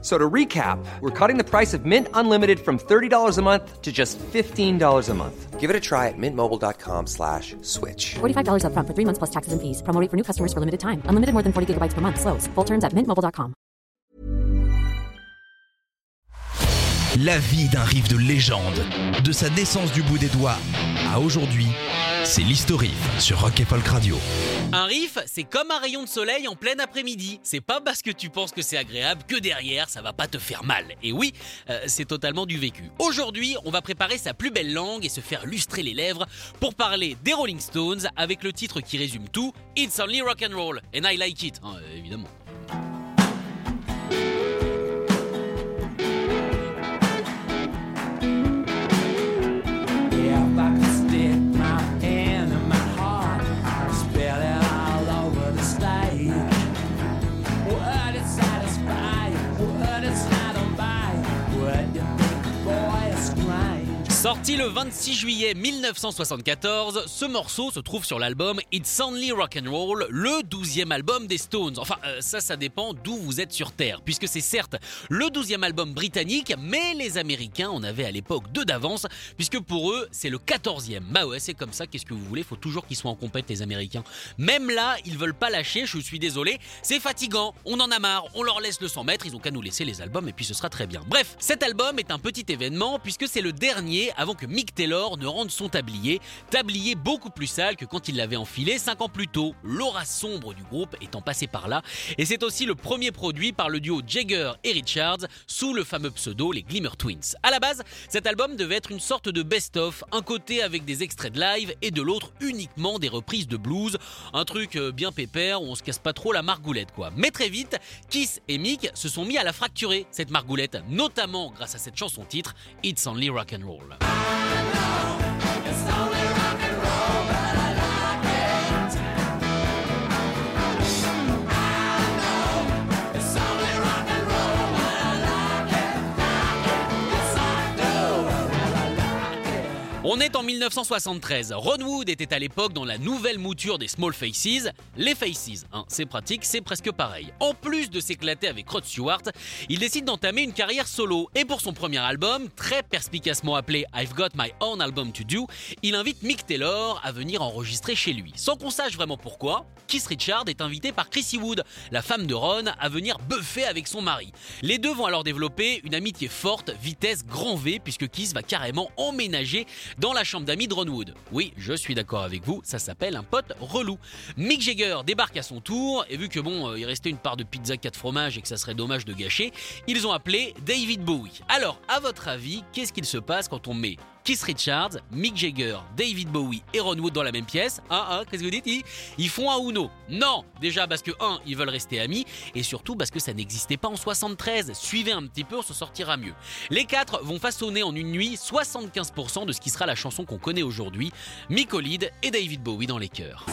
So to recap, we're cutting the price of Mint Unlimited from $30 a month to just $15 a month. Give it a try at mintmobile.com slash switch. $45 upfront for three months plus taxes and fees. Promo rate for new customers for limited time. Unlimited more than 40 gigabytes per month. Slows. Full terms at mintmobile.com. La vie d'un riff de légende, de sa naissance du bout des doigts à aujourd'hui, c'est l'historique sur Rock et Folk Radio. Un riff, c'est comme un rayon de soleil en plein après-midi. C'est pas parce que tu penses que c'est agréable que derrière, ça va pas te faire mal. Et oui, euh, c'est totalement du vécu. Aujourd'hui, on va préparer sa plus belle langue et se faire lustrer les lèvres pour parler des Rolling Stones avec le titre qui résume tout It's Only Rock and Roll and I Like It, hein, évidemment. Sorti le 26 juillet 1974, ce morceau se trouve sur l'album It's Only Rock and Roll, le 12e album des Stones. Enfin, euh, ça, ça dépend d'où vous êtes sur Terre, puisque c'est certes le 12e album britannique, mais les Américains en avaient à l'époque deux d'avance, puisque pour eux, c'est le 14e. Bah ouais, c'est comme ça, qu'est-ce que vous voulez, faut toujours qu'ils soient en compète, les Américains. Même là, ils veulent pas lâcher, je suis désolé, c'est fatigant, on en a marre, on leur laisse le 100 mètres, ils ont qu'à nous laisser les albums et puis ce sera très bien. Bref, cet album est un petit événement, puisque c'est le dernier avant que Mick Taylor ne rende son tablier, tablier beaucoup plus sale que quand il l'avait enfilé 5 ans plus tôt, l'aura sombre du groupe étant passé par là, et c'est aussi le premier produit par le duo Jagger et Richards sous le fameux pseudo les Glimmer Twins. À la base, cet album devait être une sorte de best-of, un côté avec des extraits de live et de l'autre uniquement des reprises de blues, un truc euh, bien pépère où on se casse pas trop la margoulette quoi. Mais très vite, Kiss et Mick se sont mis à la fracturer cette margoulette, notamment grâce à cette chanson titre It's Only Rock and Roll. I know it's not On est en 1973. Ron Wood était à l'époque dans la nouvelle mouture des Small Faces. Les Faces, hein, c'est pratique, c'est presque pareil. En plus de s'éclater avec Rod Stewart, il décide d'entamer une carrière solo. Et pour son premier album, très perspicacement appelé I've Got My Own Album to Do, il invite Mick Taylor à venir enregistrer chez lui. Sans qu'on sache vraiment pourquoi, Keith Richard est invité par Chrissy Wood, la femme de Ron, à venir buffer avec son mari. Les deux vont alors développer une amitié forte, vitesse grand V, puisque Keith va carrément emménager dans la chambre d'amis de Ron Wood. Oui, je suis d'accord avec vous, ça s'appelle un pote relou. Mick Jagger débarque à son tour, et vu que bon, euh, il restait une part de pizza 4 fromages et que ça serait dommage de gâcher, ils ont appelé David Bowie. Alors, à votre avis, qu'est-ce qu'il se passe quand on met Keith Richards, Mick Jagger, David Bowie et Ron Wood dans la même pièce Ah ah, qu'est-ce que vous dites ils, font un Uno. Non, déjà parce que, un, ils veulent rester amis, et surtout parce que ça n'existait pas en 73. Suivez un petit peu, on s'en sortira mieux. Les quatre vont façonner en une nuit 75% de ce qui sera la chanson qu'on connaît aujourd'hui, Mick lead et David Bowie dans les chœurs.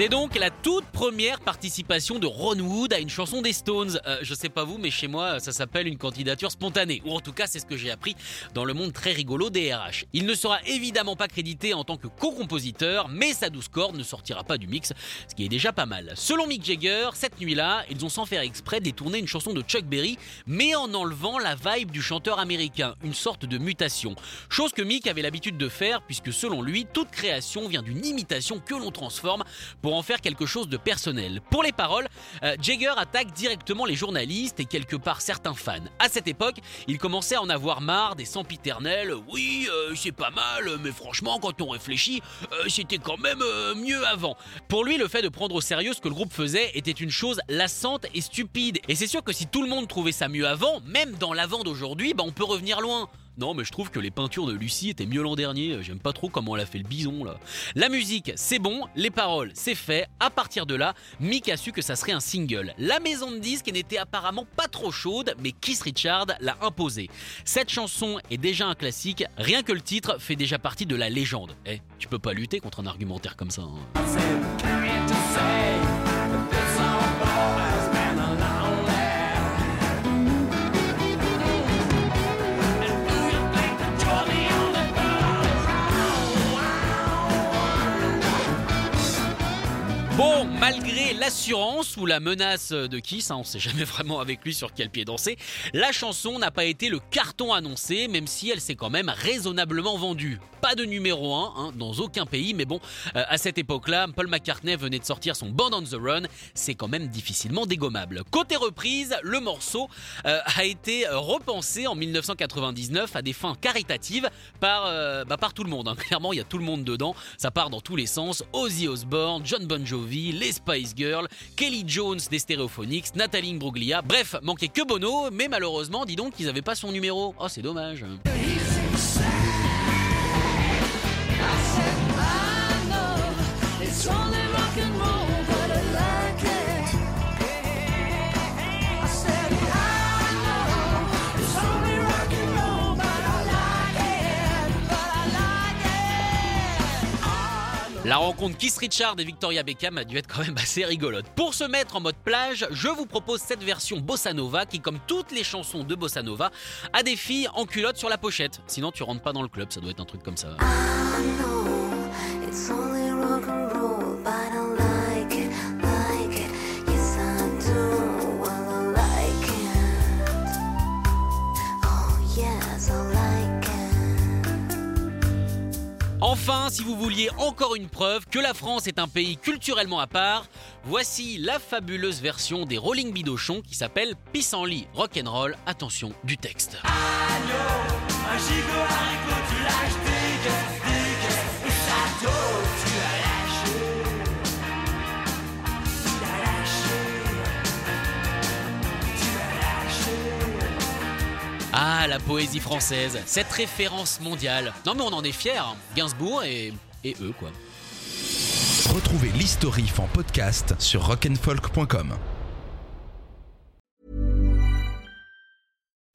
C'est donc la première participation de Ron Wood à une chanson des Stones. Euh, je sais pas vous, mais chez moi, ça s'appelle une candidature spontanée. Ou en tout cas, c'est ce que j'ai appris dans le monde très rigolo des RH. Il ne sera évidemment pas crédité en tant que co-compositeur, mais sa douce corde ne sortira pas du mix, ce qui est déjà pas mal. Selon Mick Jagger, cette nuit-là, ils ont sans faire exprès détourné une chanson de Chuck Berry, mais en enlevant la vibe du chanteur américain, une sorte de mutation. Chose que Mick avait l'habitude de faire, puisque selon lui, toute création vient d'une imitation que l'on transforme pour en faire quelque chose de personnel. Pour les paroles, euh, Jagger attaque directement les journalistes et quelque part certains fans. À cette époque, il commençait à en avoir marre des sempiternels. Oui, euh, c'est pas mal, mais franchement, quand on réfléchit, euh, c'était quand même mieux avant. Pour lui, le fait de prendre au sérieux ce que le groupe faisait était une chose lassante et stupide. Et c'est sûr que si tout le monde trouvait ça mieux avant, même dans l'avant d'aujourd'hui, bah, on peut revenir loin. Non, mais je trouve que les peintures de Lucie étaient mieux l'an dernier. J'aime pas trop comment elle a fait le bison là. La musique, c'est bon. Les paroles, c'est fait. À partir de là, Mick a su que ça serait un single. La maison de disques n'était apparemment pas trop chaude, mais Keith Richard l'a imposé. Cette chanson est déjà un classique. Rien que le titre fait déjà partie de la légende. Eh, tu peux pas lutter contre un argumentaire comme ça. hein. Malgré l'assurance ou la menace de Kiss, hein, on sait jamais vraiment avec lui sur quel pied danser, la chanson n'a pas été le carton annoncé, même si elle s'est quand même raisonnablement vendue. Pas de numéro 1 hein, dans aucun pays, mais bon, euh, à cette époque-là, Paul McCartney venait de sortir son Born on the Run, c'est quand même difficilement dégommable. Côté reprise, le morceau euh, a été repensé en 1999 à des fins caritatives par, euh, bah, tout le monde. hein. Clairement, il y a tout le monde dedans, ça part dans tous les sens. Ozzy Osbourne, John Bon Jovi, les Spice Girls, Kelly Jones des Stereophonics, Nathalie Bruglia. Bref, manquait que Bono, mais malheureusement, dis donc, ils n'avaient pas son numéro. Oh, c'est dommage. La rencontre Kiss Richard et Victoria Beckham a dû être quand même assez rigolote. Pour se mettre en mode plage, je vous propose cette version bossa nova qui, comme toutes les chansons de bossa nova, a des filles en culotte sur la pochette. Sinon, tu rentres pas dans le club, ça doit être un truc comme ça. Enfin, si vous vouliez encore une preuve que la France est un pays culturellement à part, voici la fabuleuse version des Rolling Bidochon qui s'appelle Pissenlit Rock'n'Roll. Attention du texte. Ah, la poésie française, cette référence mondiale. Non mais on en est fiers, hein. Gainsbourg et, et eux quoi. Retrouvez l'historif en podcast sur rock'n'folk.com.